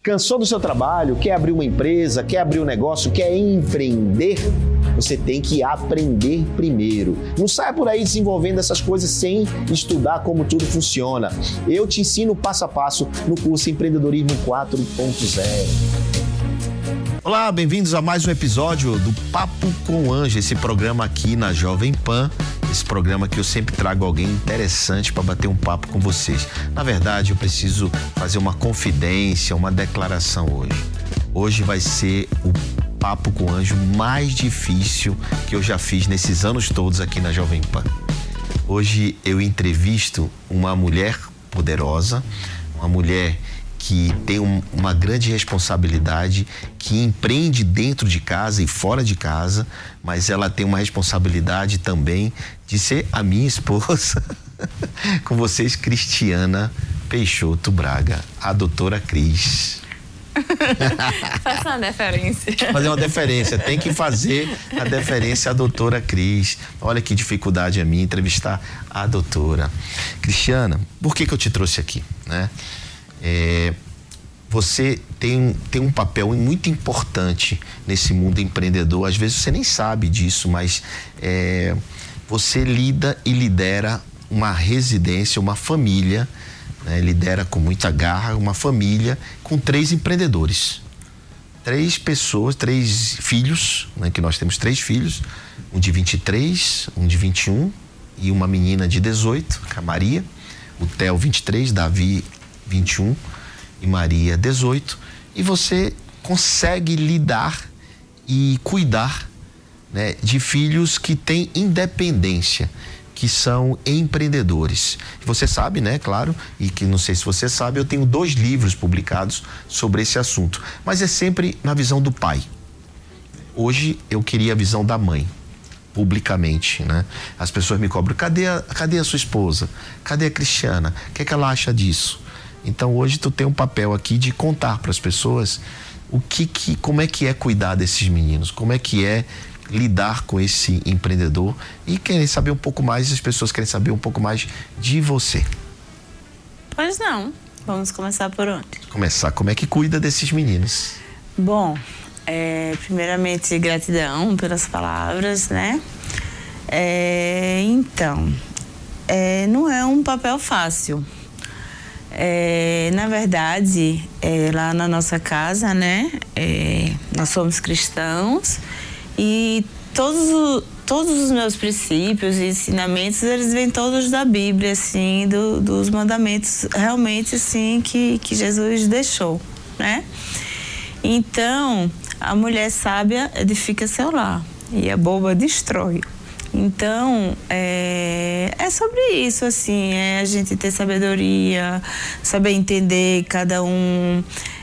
Cansou do seu trabalho? Quer abrir uma empresa? Quer abrir um negócio? Quer empreender? Você tem que aprender primeiro. Não saia por aí desenvolvendo essas coisas sem estudar como tudo funciona. Eu te ensino passo a passo no curso Empreendedorismo 4.0. Olá, bem-vindos a mais um episódio do Papo com Anjo, esse programa aqui na Jovem Pan, esse programa que eu sempre trago alguém interessante para bater um papo com vocês. Na verdade, eu preciso fazer uma confidência, uma declaração hoje. Hoje vai ser o papo com anjo mais difícil que eu já fiz nesses anos todos aqui na Jovem Pan. Hoje eu entrevisto uma mulher poderosa, uma mulher que tem um, uma grande responsabilidade, que empreende dentro de casa e fora de casa, mas ela tem uma responsabilidade também de ser a minha esposa. Com vocês, Cristiana Peixoto Braga, a doutora Cris. Faça uma deferência. Fazer uma deferência, tem que fazer a deferência à doutora Cris. Olha que dificuldade a mim entrevistar a doutora. Cristiana, por que, que eu te trouxe aqui? Né? É, você tem, tem um papel muito importante nesse mundo empreendedor. Às vezes você nem sabe disso, mas é, você lida e lidera uma residência, uma família, né? lidera com muita garra uma família com três empreendedores. Três pessoas, três filhos, né? que nós temos três filhos, um de 23, um de 21 e uma menina de 18, que é a Maria, o Theo 23, Davi 21 e Maria 18, e você consegue lidar e cuidar né, de filhos que têm independência, que são empreendedores. Você sabe, né, claro, e que não sei se você sabe, eu tenho dois livros publicados sobre esse assunto, mas é sempre na visão do pai. Hoje eu queria a visão da mãe publicamente, né? As pessoas me cobram, cadê a, cadê a sua esposa? Cadê a Cristiana? O que, é que ela acha disso? Então hoje tu tem um papel aqui de contar para as pessoas o que, que como é que é cuidar desses meninos, como é que é lidar com esse empreendedor e querem saber um pouco mais, as pessoas querem saber um pouco mais de você. Pois não. Vamos começar por onde? Começar, como é que cuida desses meninos? Bom, é, primeiramente gratidão pelas palavras, né? É, então, é, não é um papel fácil. É, na verdade, é, lá na nossa casa, né, é, nós somos cristãos e todos, todos os meus princípios e ensinamentos, eles vêm todos da Bíblia, assim, do, dos mandamentos realmente, assim, que, que Jesus deixou, né? Então, a mulher sábia edifica seu lar e a boba destrói. Então, é, é sobre isso, assim, é a gente ter sabedoria, saber entender cada um,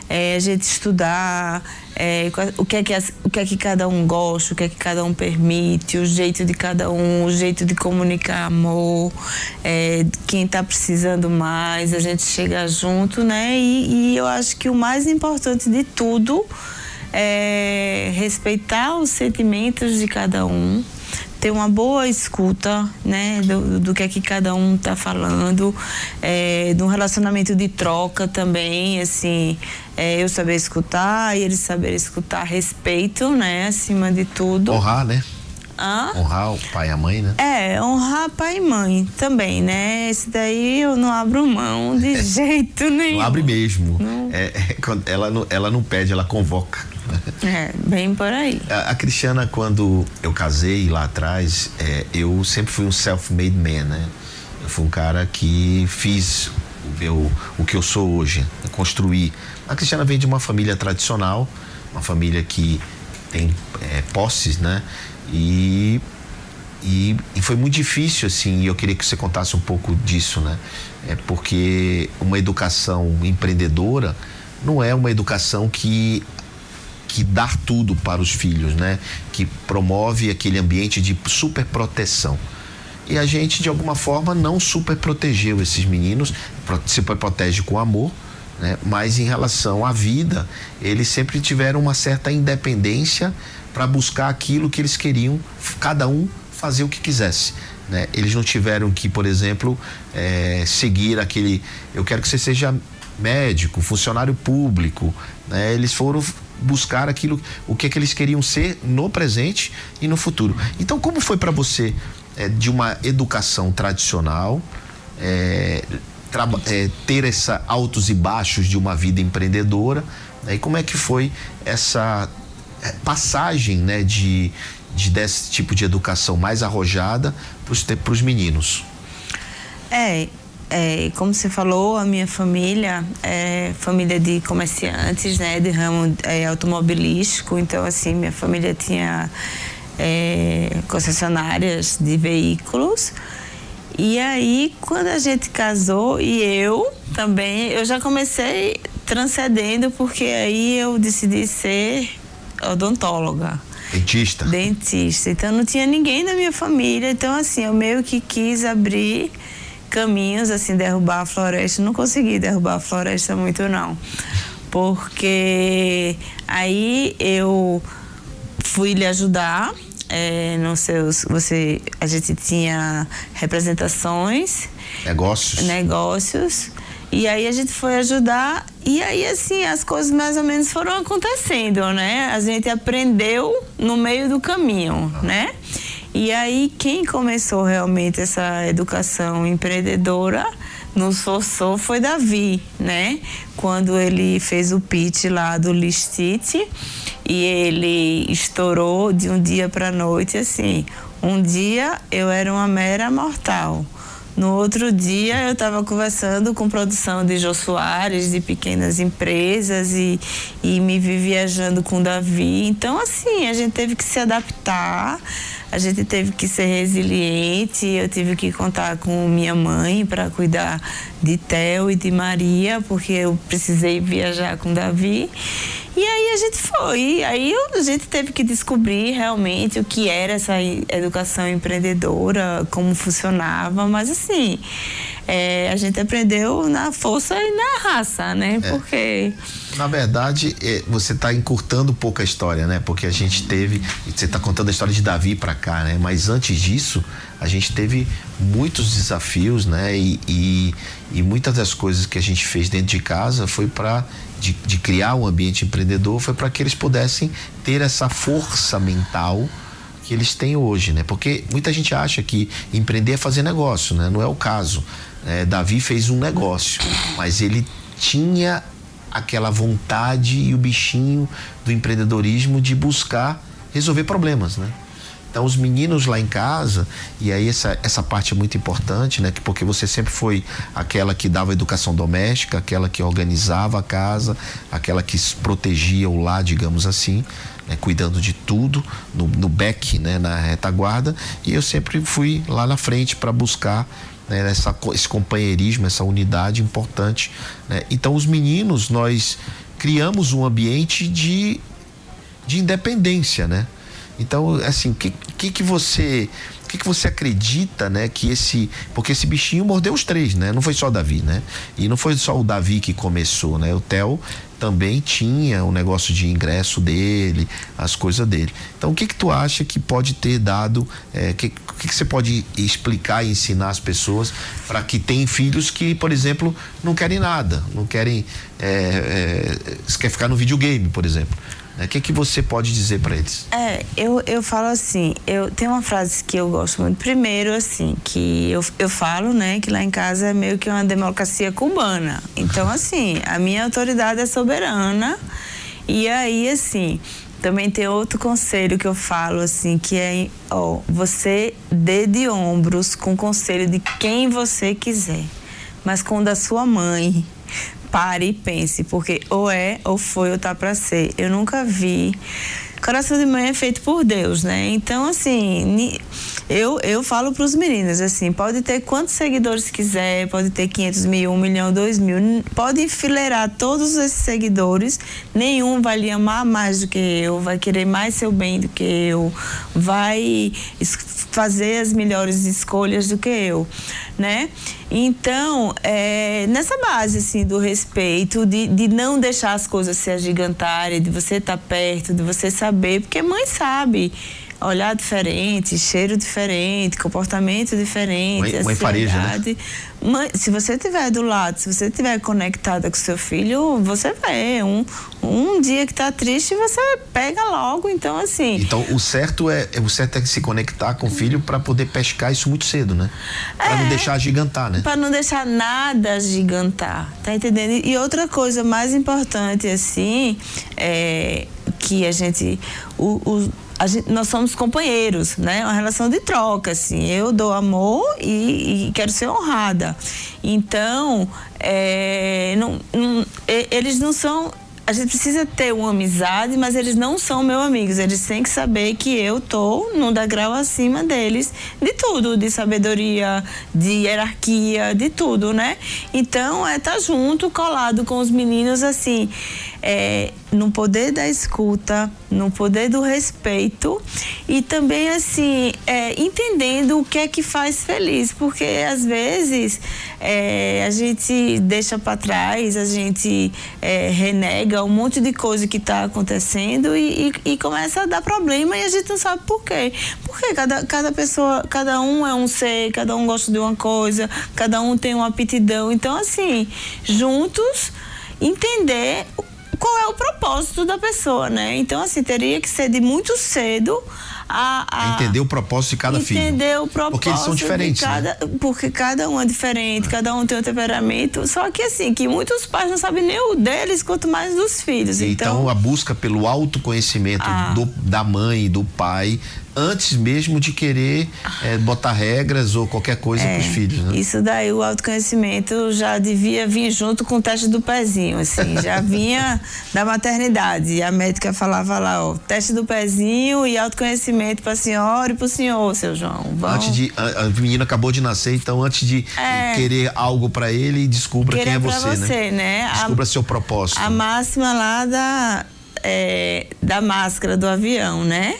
é a gente estudar é, o, que é que o que é que cada um gosta, o que é que cada um permite, o jeito de cada um, o jeito de comunicar amor, é, quem está precisando mais, a gente chega junto, né? E, e eu acho que o mais importante de tudo é respeitar os sentimentos de cada um, ter uma boa escuta, né, do, do que é que cada um está falando, é, de um relacionamento de troca também, assim, é, eu saber escutar e eles saberem escutar, respeito, né, acima de tudo. Honrar, né? Hã? Honrar o pai e a mãe, né? É, honrar pai e mãe também, né? Esse daí eu não abro mão de jeito nenhum. Não abre mesmo. Não. É, é, ela, não, ela não pede, ela convoca. É, bem por aí. A, a Cristiana, quando eu casei lá atrás, é, eu sempre fui um self-made man, né? Eu fui um cara que fiz o meu o que eu sou hoje, construir. A Cristiana vem de uma família tradicional, uma família que tem é, posses, né? E, e, e, foi muito difícil, assim, e eu queria que você contasse um pouco disso, né? É porque uma educação empreendedora não é uma educação que que dá tudo para os filhos, né? Que promove aquele ambiente de super proteção. E a gente, de alguma forma, não super protegeu esses meninos, se protege com amor, né? mas em relação à vida, eles sempre tiveram uma certa independência para buscar aquilo que eles queriam, cada um fazer o que quisesse. Né? Eles não tiveram que, por exemplo, é, seguir aquele. Eu quero que você seja médico, funcionário público. Né? Eles foram buscar aquilo, o que, é que eles queriam ser no presente e no futuro. Então, como foi para você é, de uma educação tradicional? É, é, ter essa altos e baixos de uma vida empreendedora. Né? E como é que foi essa passagem né, de, de desse tipo de educação mais arrojada para os meninos? É, é, como você falou, a minha família é família de comerciantes, né, de ramo é, automobilístico. Então, assim, minha família tinha é, concessionárias de veículos. E aí, quando a gente casou e eu também, eu já comecei transcendendo porque aí eu decidi ser odontóloga. Dentista. Dentista. Então não tinha ninguém da minha família. Então, assim, eu meio que quis abrir caminhos, assim, derrubar a floresta. Não consegui derrubar a floresta muito, não. Porque aí eu fui lhe ajudar é, nos seus. Você, a gente tinha representações. Negócios. Negócios. E aí a gente foi ajudar e aí assim as coisas mais ou menos foram acontecendo, né? A gente aprendeu no meio do caminho, né? E aí quem começou realmente essa educação empreendedora nos forçou foi Davi, né? Quando ele fez o pitch lá do Listite e ele estourou de um dia para noite assim. Um dia eu era uma mera mortal. No outro dia eu estava conversando com produção de Jô Soares, de pequenas empresas e, e me vi viajando com Davi. Então, assim, a gente teve que se adaptar a gente teve que ser resiliente, eu tive que contar com minha mãe para cuidar de Theo e de Maria, porque eu precisei viajar com Davi. E aí a gente foi. Aí a gente teve que descobrir realmente o que era essa educação empreendedora, como funcionava, mas assim, é, a gente aprendeu na força e na raça, né? É. Porque na verdade, é, você está encurtando um pouco a história, né? Porque a gente teve, você está contando a história de Davi para cá, né? Mas antes disso, a gente teve muitos desafios, né? E, e, e muitas das coisas que a gente fez dentro de casa foi para de, de, criar um ambiente empreendedor, foi para que eles pudessem ter essa força mental que eles têm hoje, né? Porque muita gente acha que empreender é fazer negócio, né? Não é o caso. É, Davi fez um negócio, mas ele tinha aquela vontade e o bichinho do empreendedorismo de buscar resolver problemas, né? Então os meninos lá em casa, e aí essa, essa parte é muito importante, né? Porque você sempre foi aquela que dava educação doméstica, aquela que organizava a casa, aquela que protegia o lar, digamos assim, né? cuidando de tudo no, no back, né? Na retaguarda, e eu sempre fui lá na frente para buscar né, essa, esse companheirismo, essa unidade importante. Né? Então, os meninos, nós criamos um ambiente de, de independência, né? Então, assim, o que, que, que você que, que você acredita, né, que esse. Porque esse bichinho mordeu os três, né? Não foi só o Davi, né? E não foi só o Davi que começou, né? O Theo também tinha o negócio de ingresso dele, as coisas dele. Então, o que que tu acha que pode ter dado, é, que, o que, que você pode explicar e ensinar as pessoas para que tem filhos que, por exemplo, não querem nada, não querem, é, é, quer ficar no videogame, por exemplo. Né? O que, que você pode dizer para eles? É, eu, eu falo assim, eu tenho uma frase que eu gosto muito. Primeiro, assim, que eu, eu falo, né, que lá em casa é meio que uma democracia cubana. Então, assim, a minha autoridade é soberana. E aí, assim, também tem outro conselho que eu falo, assim, que é, ó, você dê de ombros com o conselho de quem você quiser. mas com o da sua mãe. Pare e pense, porque ou é, ou foi, ou tá para ser. Eu nunca vi. Coração de mãe é feito por Deus, né? Então, assim, eu, eu falo para os meninos assim: pode ter quantos seguidores quiser, pode ter 500 mil, 1 milhão, 2 mil, pode enfileirar todos esses seguidores, nenhum vai lhe amar mais do que eu, vai querer mais seu bem do que eu, vai fazer as melhores escolhas do que eu, né? Então, é, nessa base, assim, do respeito, de, de não deixar as coisas se agigantarem, de você estar tá perto, de você saber, porque mãe sabe olhar diferente, cheiro diferente, comportamento diferente, mãe, mãe fareja, né? Se você estiver do lado, se você estiver conectada com seu filho, você vê um, um dia que está triste, você pega logo, então assim. Então o certo é, o certo é se conectar com o filho para poder pescar isso muito cedo, né? Para é, não deixar gigantar, né? Para não deixar nada gigantar, tá entendendo? E outra coisa mais importante assim, é que a gente o, o Gente, nós somos companheiros, né? Uma relação de troca, assim. Eu dou amor e, e quero ser honrada. Então, é, não, não, eles não são a gente precisa ter uma amizade, mas eles não são meus amigos. Eles têm que saber que eu tô num degrau acima deles de tudo, de sabedoria, de hierarquia, de tudo, né? Então, é estar tá junto, colado com os meninos, assim, é, no poder da escuta, no poder do respeito e também assim é, entendendo o que é que faz feliz, porque às vezes é, a gente deixa para trás, a gente é, renega um monte de coisa que está acontecendo e, e, e, começa a dar problema e a gente não sabe por quê. Porque cada, cada pessoa, cada um é um ser, cada um gosta de uma coisa, cada um tem uma aptidão. Então, assim, juntos entender qual é o propósito da pessoa, né? Então, assim, teria que ser de muito cedo a, a entender o propósito de cada entender filho. Entender o propósito. Porque eles são diferentes, cada, né? Porque cada um é diferente, é. cada um tem um temperamento. Só que assim, que muitos pais não sabem nem o deles, quanto mais dos filhos. Então, então a busca pelo autoconhecimento ah. do, da mãe e do pai antes mesmo de querer é, botar regras ou qualquer coisa é, para os filhos. Né? Isso daí, o autoconhecimento já devia vir junto com o teste do pezinho, assim, já vinha da maternidade. E a médica falava lá, ó, teste do pezinho e autoconhecimento para a senhora e para o senhor, seu João. Vamos. Antes de, a, a menina acabou de nascer, então antes de é, querer algo para ele, descubra quem é você, você, né? né? Descubra a, seu propósito. A máxima lá da, é, da máscara do avião, né?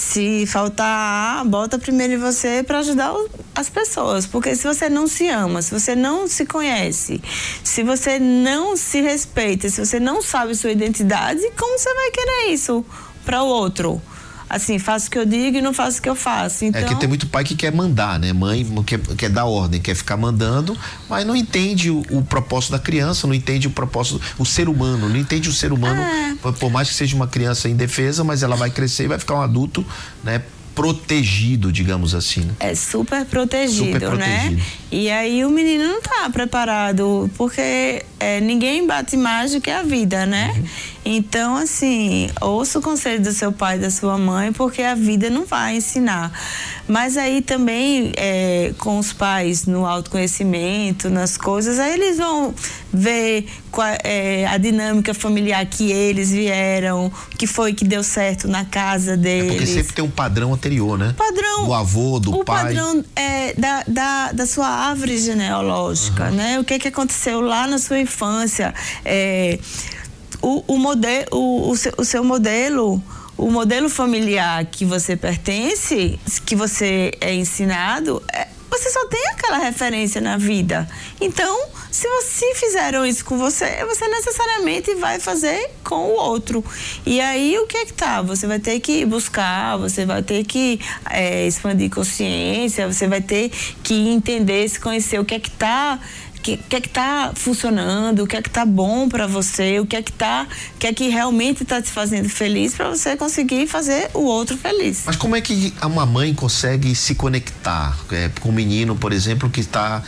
Se faltar ar, bota primeiro em você para ajudar as pessoas. Porque se você não se ama, se você não se conhece, se você não se respeita, se você não sabe sua identidade, como você vai querer isso para o outro? Assim, faço o que eu digo e não faço o que eu faço. Então... É que tem muito pai que quer mandar, né? Mãe quer, quer dar ordem, quer ficar mandando, mas não entende o, o propósito da criança, não entende o propósito, o ser humano, não entende o ser humano, é. por, por mais que seja uma criança indefesa, mas ela vai crescer e vai ficar um adulto, né? Protegido, digamos assim. Né? É super protegido, super né? protegido, né? E aí o menino não tá preparado, porque é, ninguém bate mais do que a vida, né? Uhum. Então, assim, ouça o conselho do seu pai e da sua mãe, porque a vida não vai ensinar. Mas aí também, é, com os pais no autoconhecimento, nas coisas, aí eles vão ver qual, é, a dinâmica familiar que eles vieram, o que foi que deu certo na casa deles. É porque sempre tem um padrão anterior, né? Padrão. Do avô, do o pai. O padrão é, da, da, da sua árvore genealógica, uhum. né? O que, que aconteceu lá na sua infância. É, o, o, modelo, o, o, seu, o seu modelo o modelo familiar que você pertence, que você é ensinado, é, você só tem aquela referência na vida. Então, se você fizeram isso com você, você necessariamente vai fazer com o outro. E aí o que é que tá? Você vai ter que buscar, você vai ter que é, expandir consciência, você vai ter que entender, se conhecer o que é que tá que, que é que está funcionando, o que é que está bom para você, o que é que tá, que é que realmente está te fazendo feliz para você conseguir fazer o outro feliz. Mas como é que uma mãe consegue se conectar é, com um menino, por exemplo, que está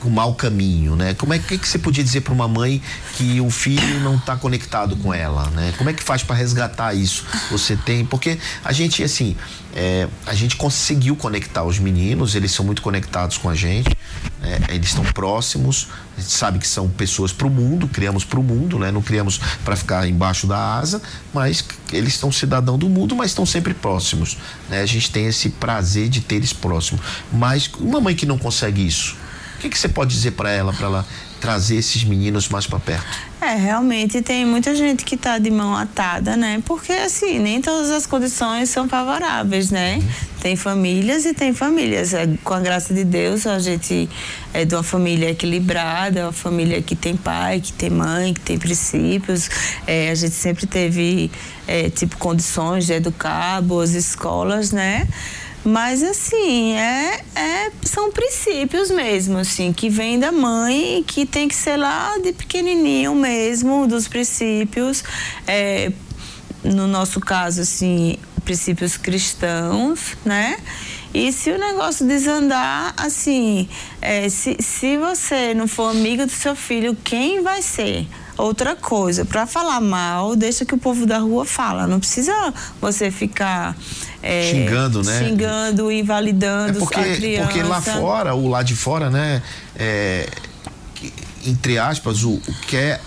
com mau caminho, né? Como é que, que você podia dizer para uma mãe que o filho não está conectado com ela, né? Como é que faz para resgatar isso? Você tem, porque a gente assim, é, a gente conseguiu conectar os meninos, eles são muito conectados com a gente. É, eles estão próximos, a gente sabe que são pessoas para o mundo, criamos para o mundo, né? não criamos para ficar embaixo da asa, mas eles estão cidadão do mundo, mas estão sempre próximos. Né? A gente tem esse prazer de ter eles próximos. Mas uma mãe que não consegue isso, o que, que você pode dizer para ela, para ela trazer esses meninos mais para perto? É, realmente tem muita gente que está de mão atada, né? Porque assim, nem todas as condições são favoráveis, né? Tem famílias e tem famílias. É, com a graça de Deus, a gente é de uma família equilibrada, uma família que tem pai, que tem mãe, que tem princípios. É, a gente sempre teve, é, tipo, condições de educar, boas escolas, né? Mas assim, é, é, são princípios mesmo, assim, que vem da mãe e que tem que ser lá de pequenininho mesmo, dos princípios. É, no nosso caso, assim, princípios cristãos, né? E se o negócio desandar, assim, é, se, se você não for amiga do seu filho, quem vai ser? Outra coisa, para falar mal, deixa que o povo da rua fala. Não precisa você ficar é, xingando, né? Xingando, invalidando é porque, a criança. Porque lá fora, o lá de fora, né? É, entre aspas, o, o que é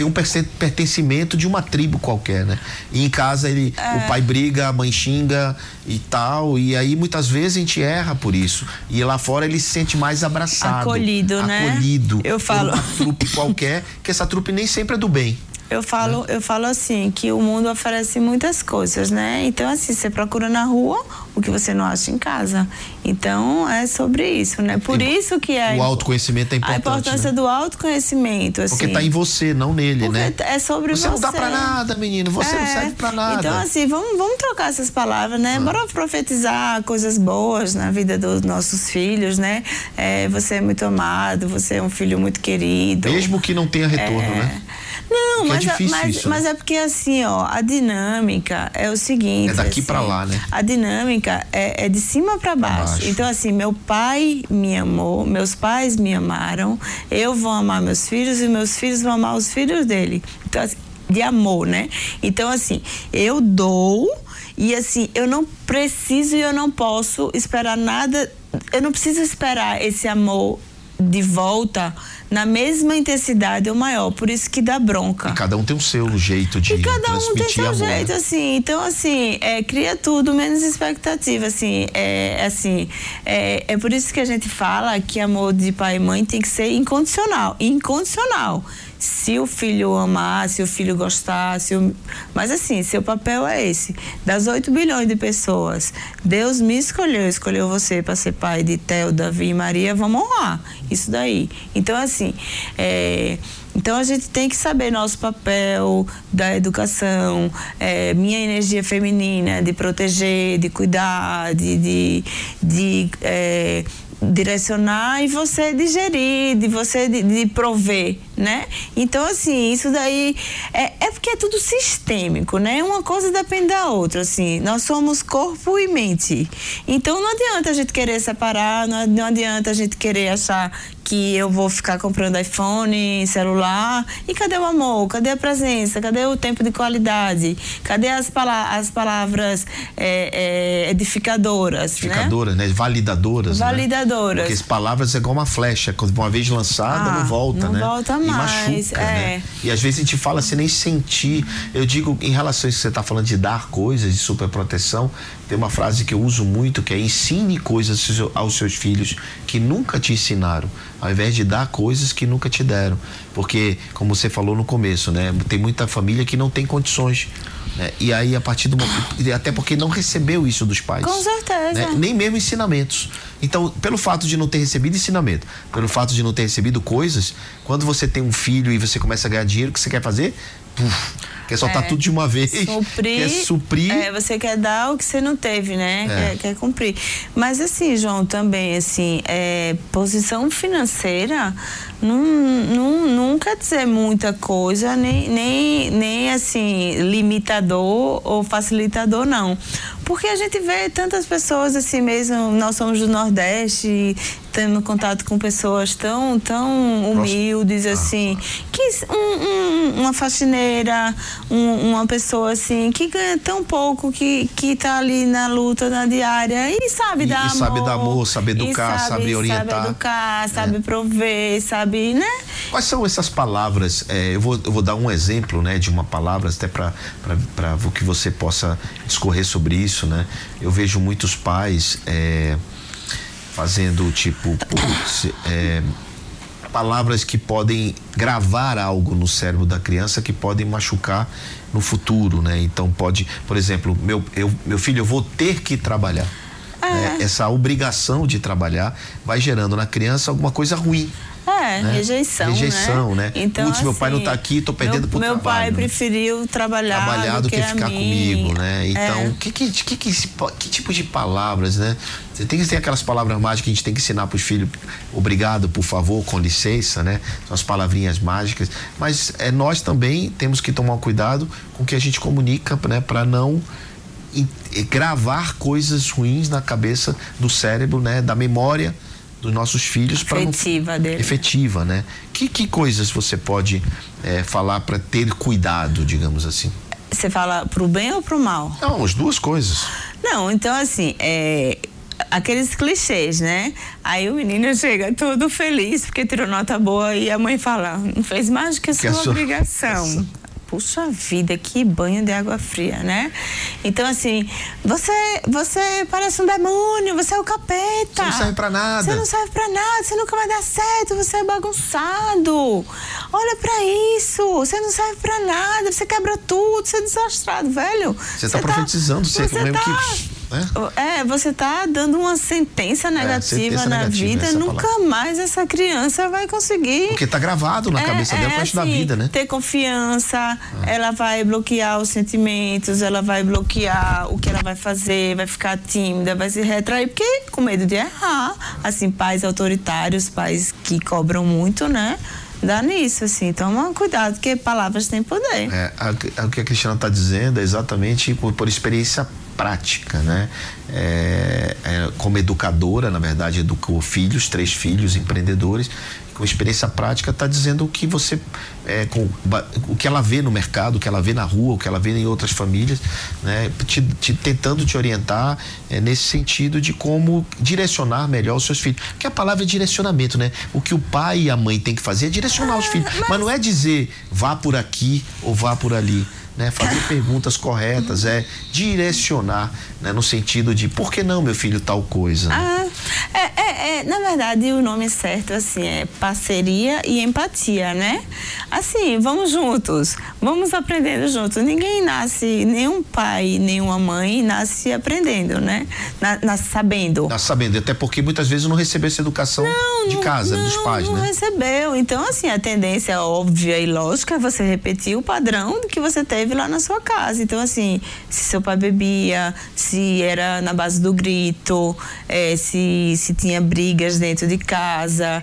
tem um pertencimento de uma tribo qualquer, né? E em casa ele, é. o pai briga, a mãe xinga e tal, e aí muitas vezes a gente erra por isso. E lá fora ele se sente mais abraçado, acolhido, né? Acolhido. Eu falo. Por uma trupe qualquer, que essa trupe nem sempre é do bem. Eu falo, eu falo assim, que o mundo oferece muitas coisas, né? Então, assim, você procura na rua o que você não acha em casa. Então, é sobre isso, né? Por isso que é... O autoconhecimento é importante, A importância né? do autoconhecimento, assim. Porque tá em você, não nele, Porque né? É sobre você. Você não dá pra nada, menino. Você é. não serve pra nada. Então, assim, vamos, vamos trocar essas palavras, né? Ah. Bora profetizar coisas boas na vida dos nossos filhos, né? É, você é muito amado, você é um filho muito querido. Mesmo que não tenha retorno, é... né? Não, mas, é mas, isso, mas né? é porque assim, ó, a dinâmica é o seguinte. É daqui assim, para lá, né? A dinâmica é, é de cima para baixo. baixo. Então, assim, meu pai me amou, meus pais me amaram, eu vou amar meus filhos e meus filhos vão amar os filhos dele. Então, assim, de amor, né? Então, assim, eu dou e assim, eu não preciso e eu não posso esperar nada, eu não preciso esperar esse amor de volta na mesma intensidade ou maior, por isso que dá bronca. E cada um tem o seu jeito de E cada um tem seu amor, jeito, assim. Então, assim, é, cria tudo menos expectativa, assim. É, assim, é, é por isso que a gente fala que amor de pai e mãe tem que ser incondicional. Incondicional se o filho amar, se o filho gostar, se o... mas assim, seu papel é esse. Das 8 bilhões de pessoas, Deus me escolheu, escolheu você para ser pai de Theo, Davi e Maria, vamos honrar isso daí. Então, assim, é... Então a gente tem que saber nosso papel da educação, é, minha energia feminina de proteger, de cuidar, de, de, de é, direcionar e você digerir, de você de, de, prover, né? Então, assim, isso daí é, é porque é tudo sistêmico, né? Uma coisa depende da outra, assim. Nós somos corpo e mente. Então, não adianta a gente querer separar, não, adianta a gente querer achar que eu vou ficar comprando iPhone, celular. E cadê o amor? Cadê a presença? Cadê o tempo de qualidade? Cadê as, pala as palavras é, é, edificadoras? Edificadoras, né? né? Validadoras. Validadoras. Né? Porque as palavras é igual uma flecha. Quando uma vez lançada, ah, não volta, não né? Não volta mais. E machuca, é. né? E às vezes a gente fala sem nem sentir. Eu digo, em relação a isso que você está falando de dar coisas, de superproteção, tem uma frase que eu uso muito que é ensine coisas aos seus filhos que nunca te ensinaram, ao invés de dar coisas que nunca te deram. Porque, como você falou no começo, né? Tem muita família que não tem condições. Né? E aí, a partir do momento. Até porque não recebeu isso dos pais. Com certeza. Né? Nem mesmo ensinamentos. Então, pelo fato de não ter recebido ensinamento, pelo fato de não ter recebido coisas, quando você tem um filho e você começa a ganhar dinheiro, o que você quer fazer? Puf, quer soltar é, tudo de uma vez. Suprir, quer suprir. É, você quer dar o que você não teve, né? É. Quer, quer, cumprir. Mas assim, João, também, assim, é, posição financeira não, não, não quer dizer muita coisa, nem, nem, nem assim, limitador ou facilitador, não. Porque a gente vê tantas pessoas assim mesmo, nós somos do Nordeste, tendo contato com pessoas tão, tão humildes, assim, que um, um, uma faxineira, um, uma pessoa assim, que ganha tão pouco, que, que tá ali na luta, na diária, e sabe E- dar e amor. sabe dar amor, sabe educar, sabe orientar. É. Sabe educar, sabe prover, sabe, né? Quais são essas palavras? É, eu, vou, eu vou dar um exemplo né, de uma palavra, até para que você possa discorrer sobre isso. Né? Eu vejo muitos pais é, fazendo tipo, putz, é, palavras que podem gravar algo no cérebro da criança que podem machucar no futuro. Né? Então, pode, por exemplo, meu, eu, meu filho, eu vou ter que trabalhar. né? Essa obrigação de trabalhar vai gerando na criança alguma coisa ruim. É, né? rejeição, Rejeição, né? Então, Putz, meu pai não assim, tá aqui, tô perdendo meu, pro Meu trabalho, pai né? preferiu trabalhar, trabalhar do que, a ficar mim. comigo, né? Então, É. que, que, que, que, que tipo de palavras, né? Você tem que ter aquelas palavras mágicas que a gente tem que ensinar para os filhos. Obrigado, por favor, com licença, né? São as palavrinhas mágicas. Mas é, nós também temos que tomar cuidado com o que a gente comunica, né? Para não eh, gravar coisas ruins na cabeça do cérebro, né? Da memória dos nossos filhos para não Efetiva dele. efetiva, né? Que, que coisas você pode eh, falar para ter cuidado, digamos assim? Você fala pro bem ou pro mal? Não, as duas coisas. Não, então assim, é, aqueles clichês, né? Aí o menino chega todo feliz porque tirou nota boa e a mãe fala, não fez mais do Que sua a sua- obrigação. Puxa vida, que banho de água fria, né? Então, assim, você, você parece um demônio, você é o capeta. Você não serve pra nada. Você não serve pra nada, você nunca vai dar certo, você é bagunçado. Olha pra isso, você não serve pra nada, você quebra tudo, você é desastrado, velho. Você tá profetizando, você mesmo tá, que- né? É, você tá dando uma sentença negativa sentença na negativa, vida, nunca palavra. mais essa criança vai conseguir. Porque tá gravado na É, cabeça dela é, pro resto da assim, vida, né? Ter confiança, ela vai bloquear os sentimentos, ela vai bloquear o que ela vai fazer, vai ficar tímida, vai se retrair, porque com medo de errar. Assim, pais autoritários, pais que cobram muito, né? Dá nisso, assim. Toma cuidado, porque palavras têm poder. É, a- a- o que a Cristiana está dizendo é exatamente por, por experiência prática, né? É, é, como educadora, na verdade, educou filhos, três filhos, empreendedores, com experiência prática está dizendo o que você, é, com, o que ela vê no mercado, o que ela vê na rua, o que ela vê em outras famílias, né? Te- te- tentando te orientar é, nesse sentido de como direcionar melhor os seus filhos. Porque a palavra é direcionamento, né? O que o pai e a mãe têm que fazer é direcionar os filhos, mas não é dizer vá por aqui ou vá por ali. Né, fazer perguntas corretas, é direcionar, né, no sentido de por que não, meu filho, tal coisa. Ah, é, é, é, na verdade, o nome certo assim é parceria e empatia, né? Assim, vamos juntos, vamos aprendendo juntos. Ninguém nasce, nenhum pai, nenhuma mãe nasce aprendendo, né? Na- Nasce sabendo. Nós sabendo, até porque muitas vezes não recebeu essa educação de não- casa, não, dos pais, não né? recebeu. Então, assim, a tendência óbvia e lógica é você repetir o padrão que você teve lá na sua casa. Então, assim, se seu pai bebia, se era na base do grito, eh, se, se tinha brigas dentro de casa,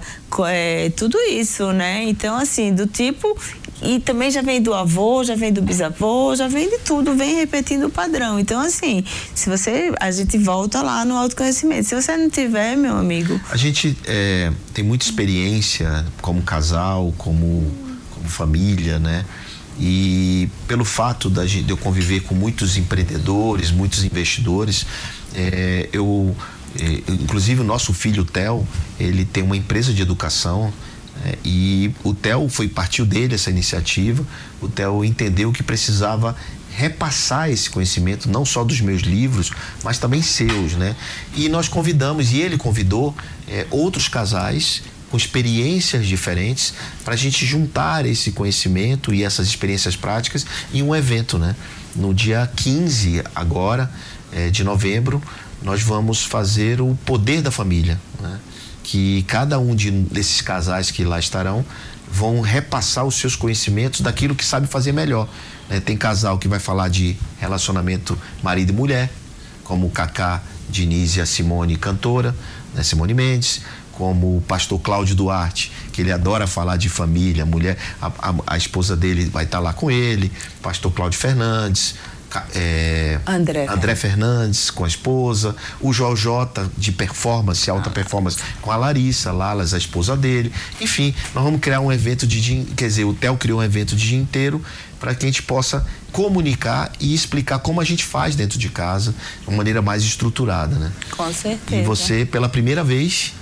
eh, tudo isso, né? Então, assim, do tipo. E também já vem do avô, já vem do bisavô, já vem de tudo, vem repetindo o padrão. Então, assim, se você. A gente volta lá no autoconhecimento. Se você não tiver, meu amigo, A gente é, tem muita experiência como casal, como, como família, né? E pelo fato da de eu conviver com muitos empreendedores, muitos investidores, é, eu, é, inclusive o nosso filho Theo, ele tem uma empresa de educação é, e o Theo foi partiu dele essa iniciativa. O Theo entendeu que precisava repassar esse conhecimento não só dos meus livros, mas também seus, né? E nós convidamos e ele convidou é, outros casais com experiências diferentes para a gente juntar esse conhecimento e essas experiências práticas em um evento, né? No dia 15 agora é, de novembro nós vamos fazer o poder da família, né? que cada um de, desses casais que lá estarão vão repassar os seus conhecimentos daquilo que sabe fazer melhor. né? Tem casal que vai falar de relacionamento marido e mulher, como o Cacá Diniz e a Simone cantora, né? Simone Mendes, como o pastor Cláudio Duarte, que ele adora falar de família, mulher, a, a- a esposa dele vai estar lá com ele, pastor Cláudio Fernandes, é, André. André Fernandes com a esposa, o Joel J de performance, alta performance com a Larissa, Lalas, a esposa dele. Enfim, nós vamos criar um evento de dia, quer dizer, o Theo criou um evento de dia inteiro para que a gente possa comunicar e explicar como a gente faz dentro de casa de uma maneira mais estruturada, né? Com certeza. E você, pela primeira vez,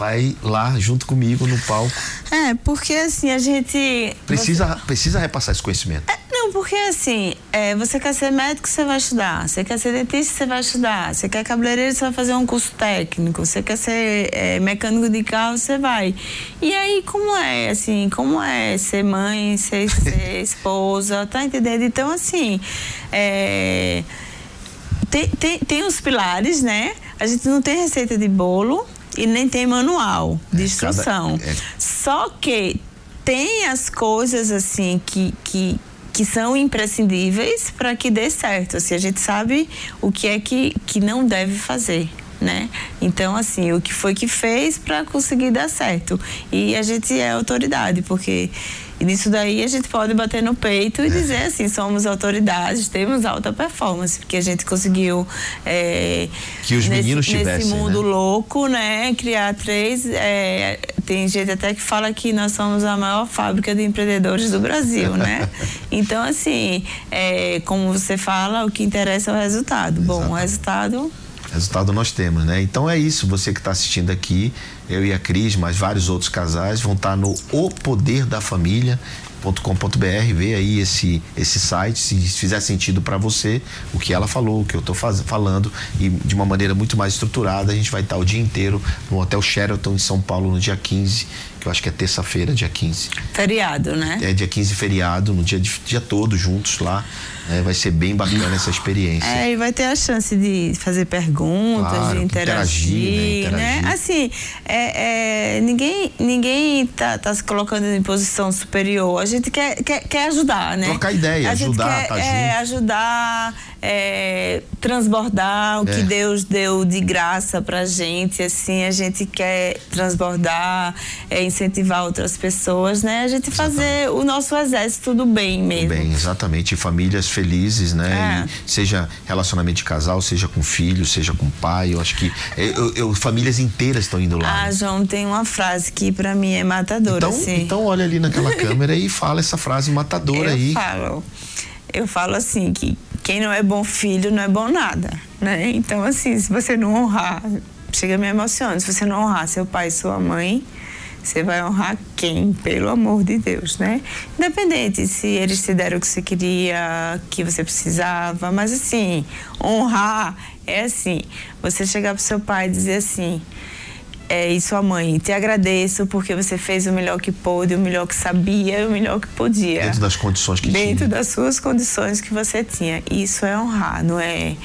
vai lá junto comigo no palco. É, porque assim, a gente. Precisa, precisa repassar esse conhecimento. É, Não, porque assim, é, você quer ser médico, você vai estudar. Você quer ser dentista, você vai estudar. Você quer cabeleireiro, você vai fazer um curso técnico. Você quer ser é, mecânico de carro, você vai. E aí, como é, assim, como é ser mãe, ser, ser esposa, tá entendendo? Então, assim, é, tem, tem, tem os pilares, né? A gente não tem receita de bolo e nem tem manual de É, instrução. cada- é. Só que tem as coisas assim que, que, que são imprescindíveis para que dê certo. Assim, a gente sabe o que é que, que não deve fazer. Né? Então, assim, o que foi que fez para conseguir dar certo. E a gente é autoridade, porque nisso daí a gente pode bater no peito e É. dizer assim: somos autoridades, temos alta performance, porque a gente conseguiu. é, Que os nesse- meninos Nesse tivessem, mundo né? louco, né? Criar três. é, tem gente até que fala que nós somos a maior fábrica de empreendedores do Brasil, né? Então, assim, é, como você fala, o que interessa é o resultado. Bom, o resultado. Resultado nós temos, né? Então é isso, você que está assistindo aqui, eu e a Cris, mas vários outros casais vão estar no O Poder da Família.com.br, vê aí esse, esse site, se fizer sentido para você, o que ela falou, o que eu estou falando, e de uma maneira muito mais estruturada, a gente vai estar o dia inteiro no Hotel Sheraton em São Paulo no dia 15, que eu acho que é terça-feira, dia 15. Feriado, né? É dia 15 feriado, no dia, dia todo juntos lá. né? vai ser bem bacana essa experiência. É, e vai ter a chance de fazer perguntas, Claro, de interagir, interagir, né? né? Interagir. Assim, é, é, ninguém, ninguém tá, tá se colocando em posição superior. A gente quer, quer, quer ajudar, né? Trocar ideia, a gente ajudar, quer, tá é, ajudar, é, transbordar o É. que Deus deu de graça pra gente, assim, a gente quer transbordar, é, incentivar outras pessoas, né? A gente fazer o nosso exército do bem mesmo. Bem, exatamente. Famílias felizes, né? É. Seja relacionamento de casal, seja com filho, seja com pai. Eu acho que eu, eu- famílias inteiras estão indo lá. Ah, né? João, tem uma frase que pra mim é matadora, Então, assim. então olha ali naquela câmera e fala essa frase matadora eu aí. falo, eu falo assim que quem não é bom filho não é bom nada, né? Então assim, se você não honrar, chega a me emociona, se você não honrar seu pai e sua mãe, você vai honrar quem? Pelo amor de Deus, né? Independente se eles te deram o que você queria, que você precisava, mas assim, honrar é assim, você chegar pro seu pai e dizer assim, é, e sua mãe, te agradeço porque você fez o melhor que pôde, o melhor que sabia, o melhor que podia. Dentro das condições que Dentro tinha. das suas condições que você tinha. Isso é honrar, não é,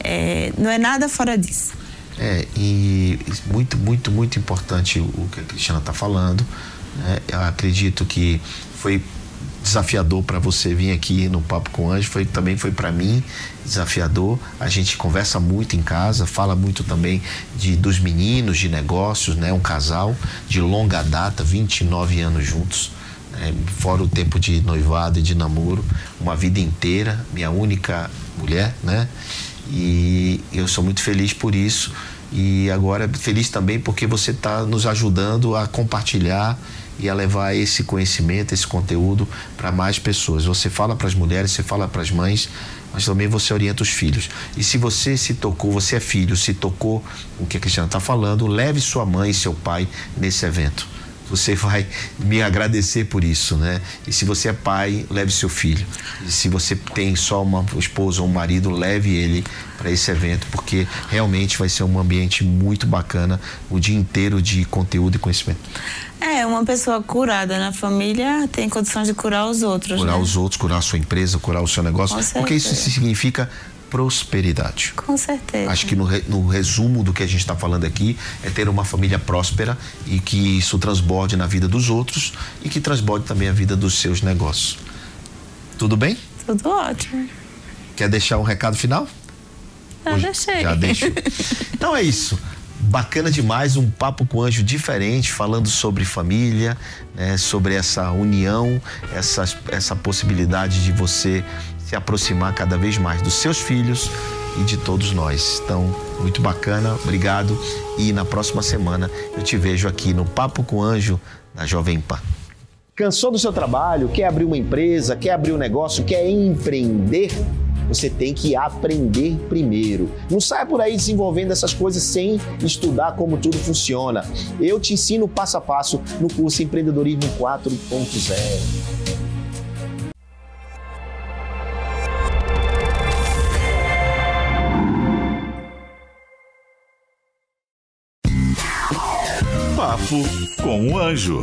é- não é nada fora disso. É, e muito, muito, muito importante o que a Cristiana está falando. né? Eu acredito que foi desafiador para você vir aqui no Papo com o Anjo, foi, também foi para mim desafiador. A gente conversa muito em casa, fala muito também de, dos meninos, de negócios, né? Um casal de longa data, 29 anos juntos. né? Fora o tempo de noivado e de namoro, uma vida inteira, minha única mulher, né? E eu sou muito feliz por isso. E agora feliz também porque você está nos ajudando a compartilhar e a levar esse conhecimento, esse conteúdo para mais pessoas. Você fala para as mulheres, você fala para as mães, mas também você orienta os filhos. E se você se tocou, você é filho, se tocou o que a Cristiana está falando, leve sua mãe e seu pai nesse evento. Você vai me agradecer por isso, né? E se você é pai, leve seu filho. E se você tem só uma esposa ou um marido, leve ele para esse evento, porque realmente vai ser um ambiente muito bacana, o dia inteiro de conteúdo e conhecimento. É, uma pessoa curada na família tem condições de curar os outros. Curar né? os outros, curar a sua empresa, curar o seu negócio, porque isso significa prosperidade. Com certeza. Acho que no, no resumo do que a gente está falando aqui é ter uma família próspera e que isso transborde na vida dos outros e que transborde também a vida dos seus negócios. Tudo bem? Tudo ótimo. Quer deixar um recado final? Já Hoje- deixei. Já deixo. Então é isso. bacana demais, um papo com anjo diferente, falando sobre família, né, sobre essa união, essa, essa possibilidade de você se aproximar cada vez mais dos seus filhos e de todos nós. Então, muito bacana, obrigado. E na próxima semana eu te vejo aqui no Papo com Anjo da Jovem Pan. Cansou do seu trabalho? Quer abrir uma empresa? Quer abrir um negócio? Quer empreender? Você tem que aprender primeiro. Não saia por aí desenvolvendo essas coisas sem estudar como tudo funciona. Eu te ensino passo a passo no curso Empreendedorismo 4.0. Papo com o Anjo.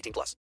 18 plus.